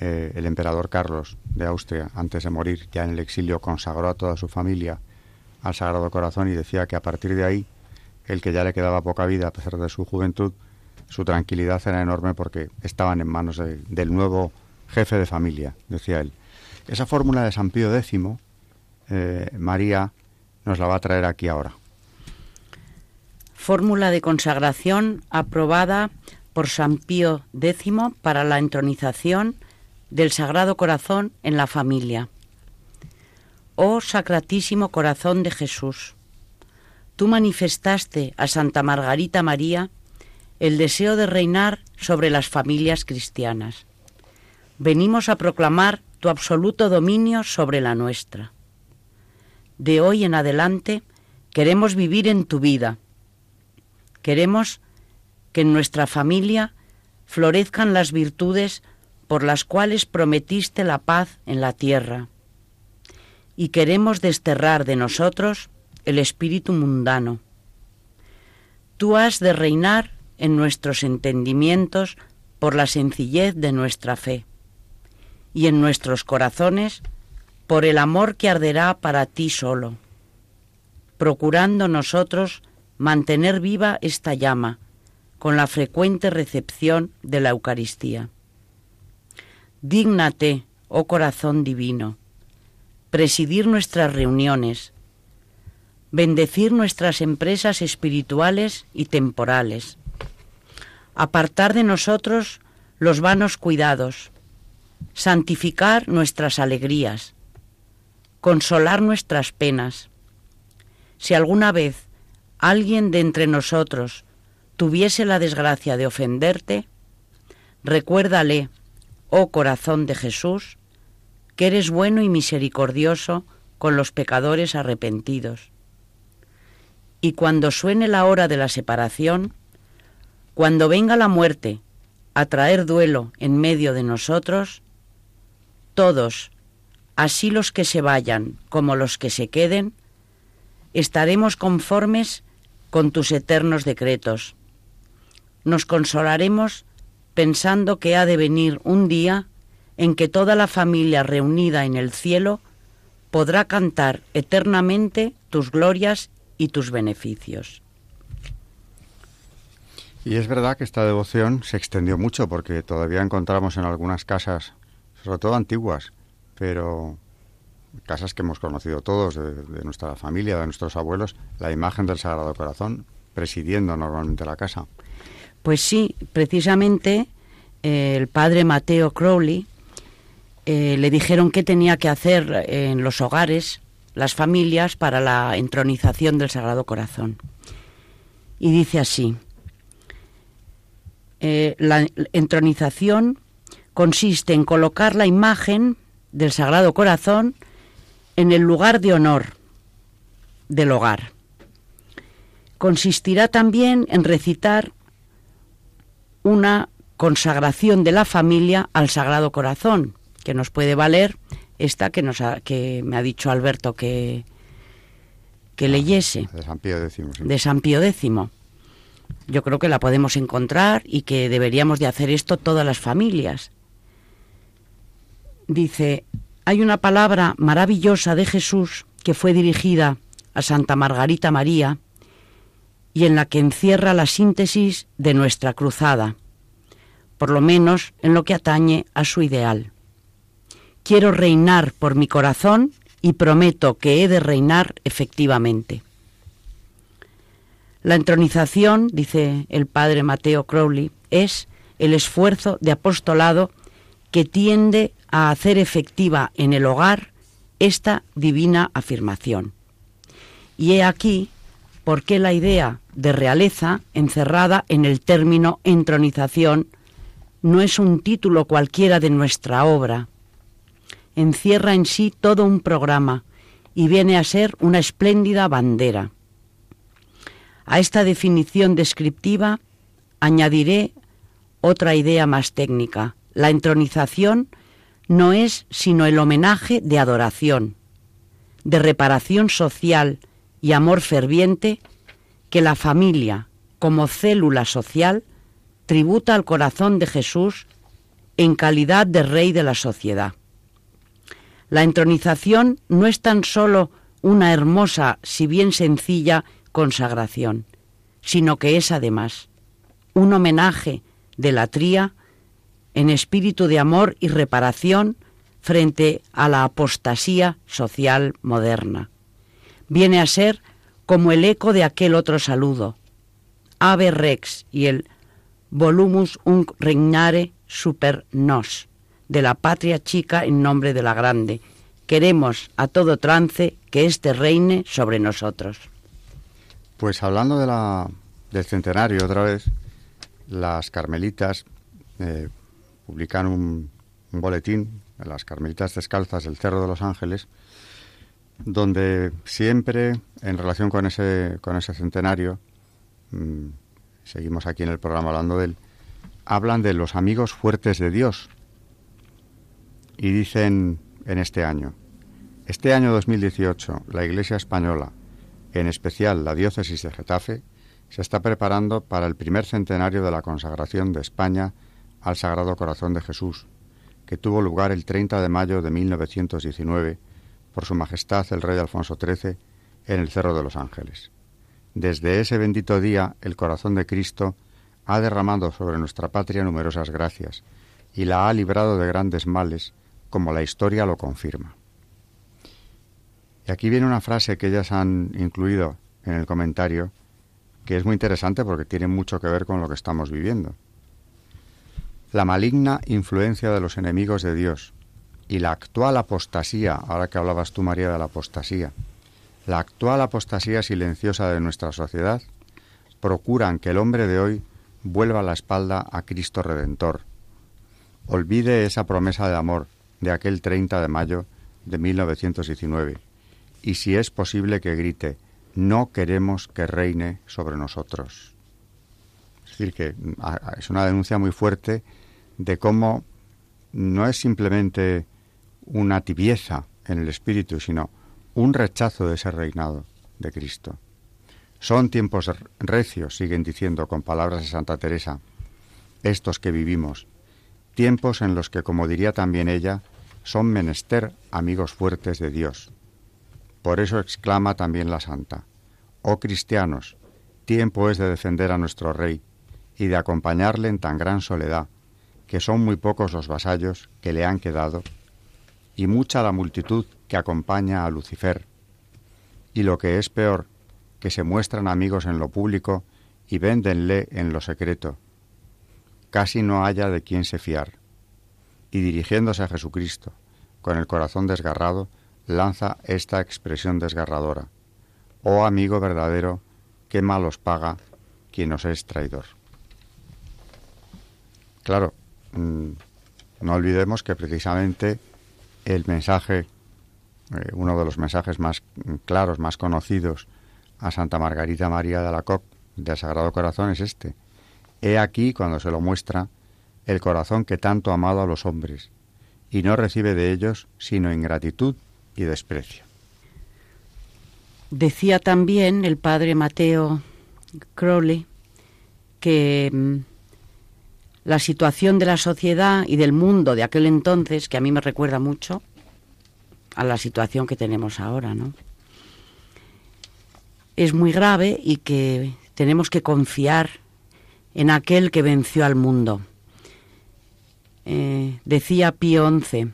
[SPEAKER 1] eh, el emperador Carlos de Austria, antes de morir, ya en el exilio, consagró a toda su familia al Sagrado Corazón y decía que a partir de ahí, el que ya le quedaba poca vida a pesar de su juventud, su tranquilidad era enorme porque estaban en manos del nuevo jefe de familia, decía él. Esa fórmula de San Pío X, eh, María nos la va a traer aquí ahora.
[SPEAKER 3] Fórmula de consagración aprobada por San Pío X para la entronización del Sagrado Corazón en la familia. Oh Sacratísimo Corazón de Jesús, tú manifestaste a Santa Margarita María el deseo de reinar sobre las familias cristianas. Venimos a proclamar tu absoluto dominio sobre la nuestra. De hoy en adelante queremos vivir en tu vida. Queremos que en nuestra familia florezcan las virtudes por las cuales prometiste la paz en la tierra. Y queremos desterrar de nosotros el espíritu mundano. Tú has de reinar en nuestros entendimientos por la sencillez de nuestra fe, y en nuestros corazones por el amor que arderá para ti solo, procurando nosotros mantener viva esta llama con la frecuente recepción de la Eucaristía. Dígnate, oh corazón divino, presidir nuestras reuniones, bendecir nuestras empresas espirituales y temporales, apartar de nosotros los vanos cuidados, santificar nuestras alegrías, consolar nuestras penas. Si alguna vez alguien de entre nosotros tuviese la desgracia de ofenderte, recuérdale oh corazón de Jesús, que eres bueno y misericordioso con los pecadores arrepentidos. Y cuando suene la hora de la separación, cuando venga la muerte a traer duelo en medio de nosotros, todos, así los que se vayan como los que se queden, estaremos conformes con tus eternos decretos. Nos consolaremos pensando que ha de venir un día en que toda la familia reunida en el cielo podrá cantar eternamente tus glorias y tus beneficios.
[SPEAKER 1] Y es verdad que esta devoción se extendió mucho porque todavía encontramos en algunas casas, sobre todo antiguas, pero casas que hemos conocido todos, de, nuestra familia, de nuestros abuelos, la imagen del Sagrado Corazón presidiendo normalmente la casa.
[SPEAKER 3] Pues sí, precisamente eh, el padre Mateo Crowley eh, le dijeron qué tenía que hacer en los hogares, las familias, para la entronización del Sagrado Corazón. Y dice así, eh, la entronización consiste en colocar la imagen del Sagrado Corazón en el lugar de honor del hogar. Consistirá también en recitar una consagración de la familia al Sagrado Corazón, que nos puede valer esta que, nos ha, que me ha dicho Alberto que, que leyese.
[SPEAKER 1] De San Pío X. Sí.
[SPEAKER 3] De San Pío X. Yo creo que la podemos encontrar y que deberíamos de hacer esto todas las familias. Dice, hay una palabra maravillosa de Jesús que fue dirigida a Santa Margarita María y en la que encierra la síntesis de nuestra cruzada, por lo menos en lo que atañe a su ideal. Quiero reinar por mi corazón y prometo que he de reinar efectivamente. La entronización, dice el padre Mateo Crowley, es el esfuerzo de apostolado que tiende a hacer efectiva en el hogar esta divina afirmación. Y he aquí por qué la idea de realeza encerrada en el término entronización no es un título cualquiera de nuestra obra. Encierra en sí todo un programa y viene a ser una espléndida bandera. A esta definición descriptiva añadiré otra idea más técnica. La entronización no es sino el homenaje de adoración, de reparación social y amor ferviente que la familia, como célula social, tributa al corazón de Jesús en calidad de rey de la sociedad. La entronización no es tan solo una hermosa, si bien sencilla, consagración, sino que es además un homenaje de la tría en espíritu de amor y reparación frente a la apostasía social moderna. Viene a ser como el eco de aquel otro saludo, Ave Rex y el Volumus unc regnare super nos, de la patria chica en nombre de la grande. Queremos a todo trance que éste reine sobre nosotros.
[SPEAKER 1] Pues hablando de la, del centenario otra vez, las carmelitas eh, publican un, un boletín, las carmelitas descalzas del Cerro de los Ángeles, donde siempre, en relación con ese, con ese centenario, mmm, seguimos aquí en el programa hablando de él, hablan de los amigos fuertes de Dios. Y dicen en este año, este año 2018 la Iglesia española, en especial la diócesis de Getafe, se está preparando para el primer centenario de la consagración de España al Sagrado Corazón de Jesús, que tuvo lugar el 30 de mayo de 1919 por Su Majestad el Rey Alfonso XIII en el Cerro de los Ángeles. Desde ese bendito día el corazón de Cristo ha derramado sobre nuestra patria numerosas gracias y la ha librado de grandes males, como la historia lo confirma. Y aquí viene una frase que ellas han incluido en el comentario, que es muy interesante porque tiene mucho que ver con lo que estamos viviendo. La maligna influencia de los enemigos de Dios y la actual apostasía, ahora que hablabas tú María de la apostasía, la actual apostasía silenciosa de nuestra sociedad procuran que el hombre de hoy vuelva la espalda a Cristo Redentor. Olvide esa promesa de amor de aquel 30 de mayo de 1919 y si es posible que grite, no queremos que reine sobre nosotros. Es decir, que es una denuncia muy fuerte de cómo no es simplemente una tibieza en el espíritu, sino un rechazo de ese reinado de Cristo. Son tiempos recios, siguen diciendo con palabras de Santa Teresa, estos que vivimos, tiempos en los que, como diría también ella, son menester amigos fuertes de Dios. Por eso exclama también la Santa, Oh cristianos, tiempo es de defender a nuestro Rey y de acompañarle en tan gran soledad, que son muy pocos los vasallos que le han quedado, y mucha la multitud que acompaña a Lucifer, y lo que es peor, que se muestran amigos en lo público y véndenle en lo secreto. Casi no haya de quién se fiar. Y dirigiéndose a Jesucristo, con el corazón desgarrado, lanza esta expresión desgarradora. Oh amigo verdadero, qué mal os paga quien os es traidor. Claro, mm, no olvidemos que precisamente el mensaje, eh, uno de los mensajes más claros, más conocidos a Santa Margarita María de Alacoque del Sagrado Corazón es este. He aquí cuando se lo muestra el corazón que tanto ha amado a los hombres, y no recibe de ellos sino ingratitud y desprecio.
[SPEAKER 3] Decía también el padre Mateo Crowley que mm, la situación de la sociedad y del mundo de aquel entonces, que a mí me recuerda mucho a la situación que tenemos ahora, ¿no? es muy grave y que tenemos que confiar en aquel que venció al mundo. Eh, decía Pío XI,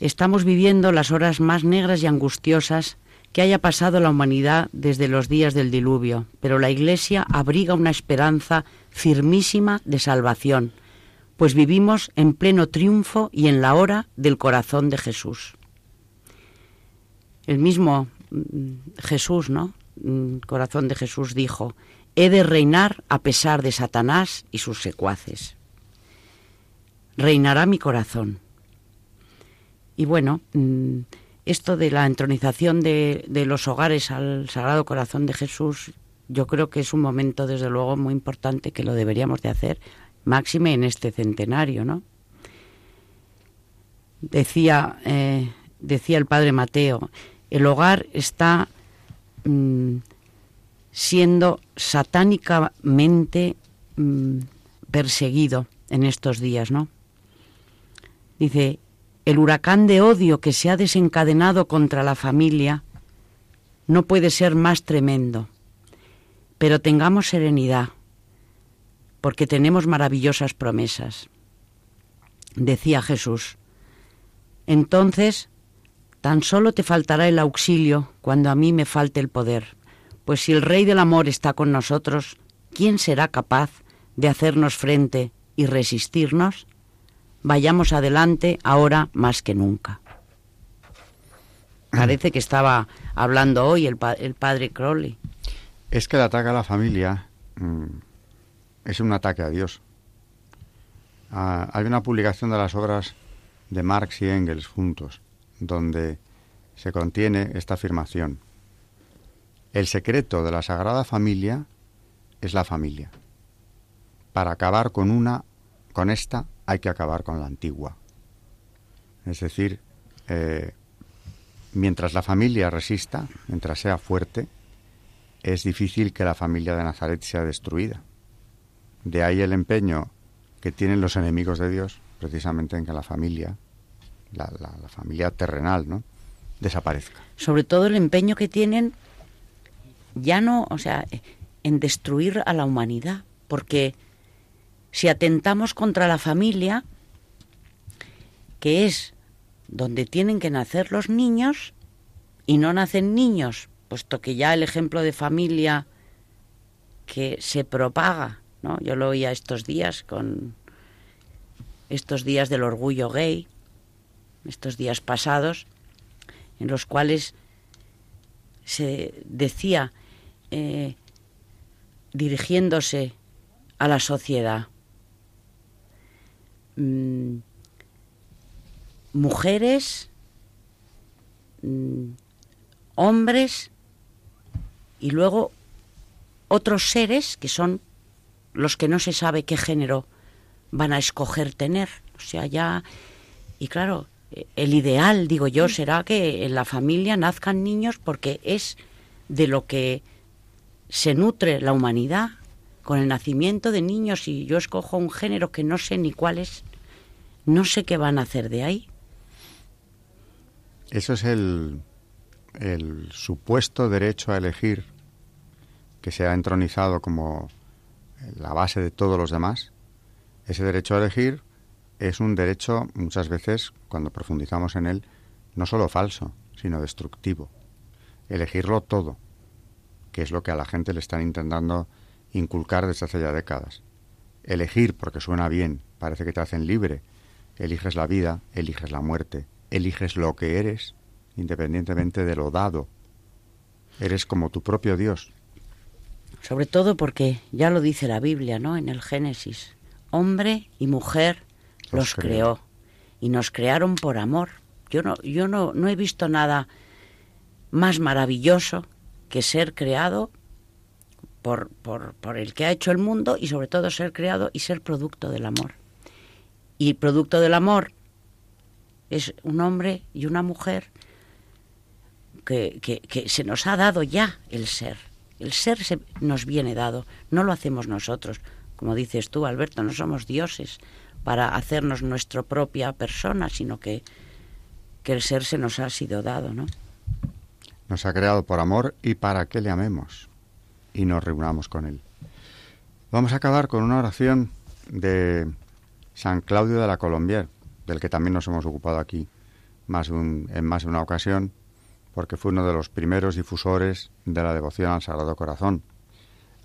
[SPEAKER 3] estamos viviendo las horas más negras y angustiosas que haya pasado la humanidad desde los días del diluvio, pero la Iglesia abriga una esperanza firmísima de salvación, pues vivimos en pleno triunfo y en la hora del corazón de Jesús. El mismo mm, Jesús, ¿no? Mm, corazón de Jesús dijo, he de reinar a pesar de Satanás y sus secuaces. Reinará mi corazón. Y bueno, mm, esto de la entronización de, los hogares al Sagrado Corazón de Jesús, yo creo que es un momento, desde luego, muy importante que lo deberíamos de hacer, máxime en este centenario, ¿no? Decía, eh, decía el padre Mateo, el hogar está Mm, siendo satánicamente mm, perseguido en estos días, ¿no? Dice, el huracán de odio que se ha desencadenado contra la familia no puede ser más tremendo, pero tengamos serenidad, porque tenemos maravillosas promesas. Decía Jesús, entonces Tan solo te faltará el auxilio cuando a mí me falte el poder, pues si el Rey del Amor está con nosotros, ¿quién será capaz de hacernos frente y resistirnos? Vayamos adelante ahora más que nunca. *clears throat* Parece que estaba hablando hoy el, padre Crowley.
[SPEAKER 1] Es que el ataque a la familia mm, es un ataque a Dios. Ah, hay una publicación de las obras de Marx y Engels juntos donde se contiene esta afirmación. El secreto de la Sagrada Familia es la familia. Para acabar con una con esta hay que acabar con la antigua. Es decir, eh, mientras la familia resista, mientras sea fuerte, es difícil que la familia de Nazaret sea destruida. De ahí el empeño que tienen los enemigos de Dios, precisamente en que la familia, la, la familia terrenal, ¿no? desaparezca.
[SPEAKER 3] Sobre todo el empeño que tienen ya no, o sea, en destruir a la humanidad, porque si atentamos contra la familia, que es donde tienen que nacer los niños, y no nacen niños, puesto que ya el ejemplo de familia que se propaga, ¿no? Yo lo oía estos días con estos días del orgullo gay, estos días pasados, en los cuales se decía, eh, dirigiéndose a la sociedad, mm, mujeres, mm, hombres y luego otros seres que son los que no se sabe qué género van a escoger tener. O sea, ya... Y claro, el ideal, digo yo, será que en la familia nazcan niños porque es de lo que se nutre la humanidad con el nacimiento de niños y yo escojo un género que no sé ni cuál es, no sé qué van a hacer de ahí.
[SPEAKER 1] Eso es el, el supuesto derecho a elegir que se ha entronizado como la base de todos los demás. Ese derecho a elegir es un derecho muchas veces, cuando profundizamos en él, no solo falso, sino destructivo. Elegirlo todo, que es lo que a la gente le están intentando inculcar desde hace ya décadas. Elegir porque suena bien, parece que te hacen libre. Eliges la vida, eliges la muerte, eliges lo que eres, independientemente de lo dado. Eres como tu propio Dios.
[SPEAKER 3] Sobre todo porque ya lo dice la Biblia, ¿no? En el Génesis. Hombre y mujer los, creó. y nos crearon por amor. Yo no, yo no, no he visto nada más maravilloso que ser creado por, por, por, el que ha hecho el mundo y sobre todo ser creado y ser producto del amor. Y producto del amor es un hombre y una mujer que, que, que se nos ha dado ya el ser. El ser se nos viene dado, no lo hacemos nosotros. Como dices tú, Alberto, no somos dioses, para hacernos nuestra propia persona, sino que, que el ser se nos ha sido dado, ¿no?
[SPEAKER 1] Nos ha creado por amor y para que le amemos y nos reunamos con él. Vamos a acabar con una oración de San Claudio de la Colombier, del que también nos hemos ocupado aquí más en más de una ocasión, porque fue uno de los primeros difusores de la devoción al Sagrado Corazón,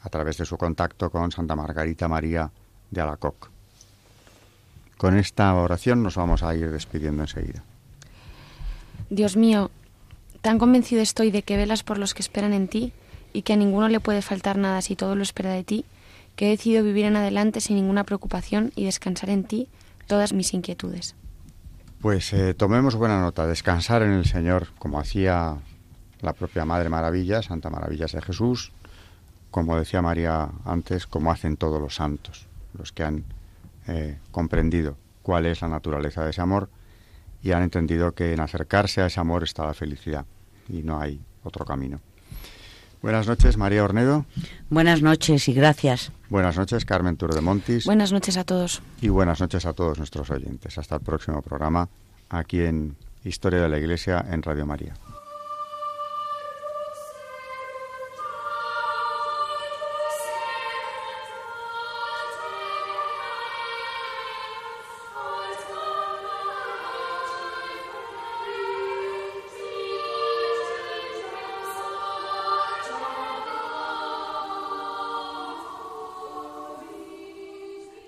[SPEAKER 1] a través de su contacto con Santa Margarita María de Alacoc. Con esta oración nos vamos a ir despidiendo enseguida.
[SPEAKER 2] Dios mío, tan convencido estoy de que velas por los que esperan en ti y que a ninguno le puede faltar nada si todo lo espera de ti, que he decidido vivir en adelante sin ninguna preocupación y descansar en ti todas mis inquietudes.
[SPEAKER 1] Pues eh, tomemos buena nota, descansar en el Señor, como hacía la propia Madre Maravilla, Santa Maravillas de Jesús, como decía María antes, como hacen todos los santos, los que han eh, comprendido cuál es la naturaleza de ese amor y han entendido que en acercarse a ese amor está la felicidad y no hay otro camino. Buenas noches, María Ornedo.
[SPEAKER 3] Buenas noches y gracias.
[SPEAKER 1] Buenas noches, Carmen Tour de Montis.
[SPEAKER 2] Buenas noches a todos.
[SPEAKER 1] Y buenas noches a todos nuestros oyentes. Hasta el próximo programa aquí en Historia de la Iglesia en Radio María.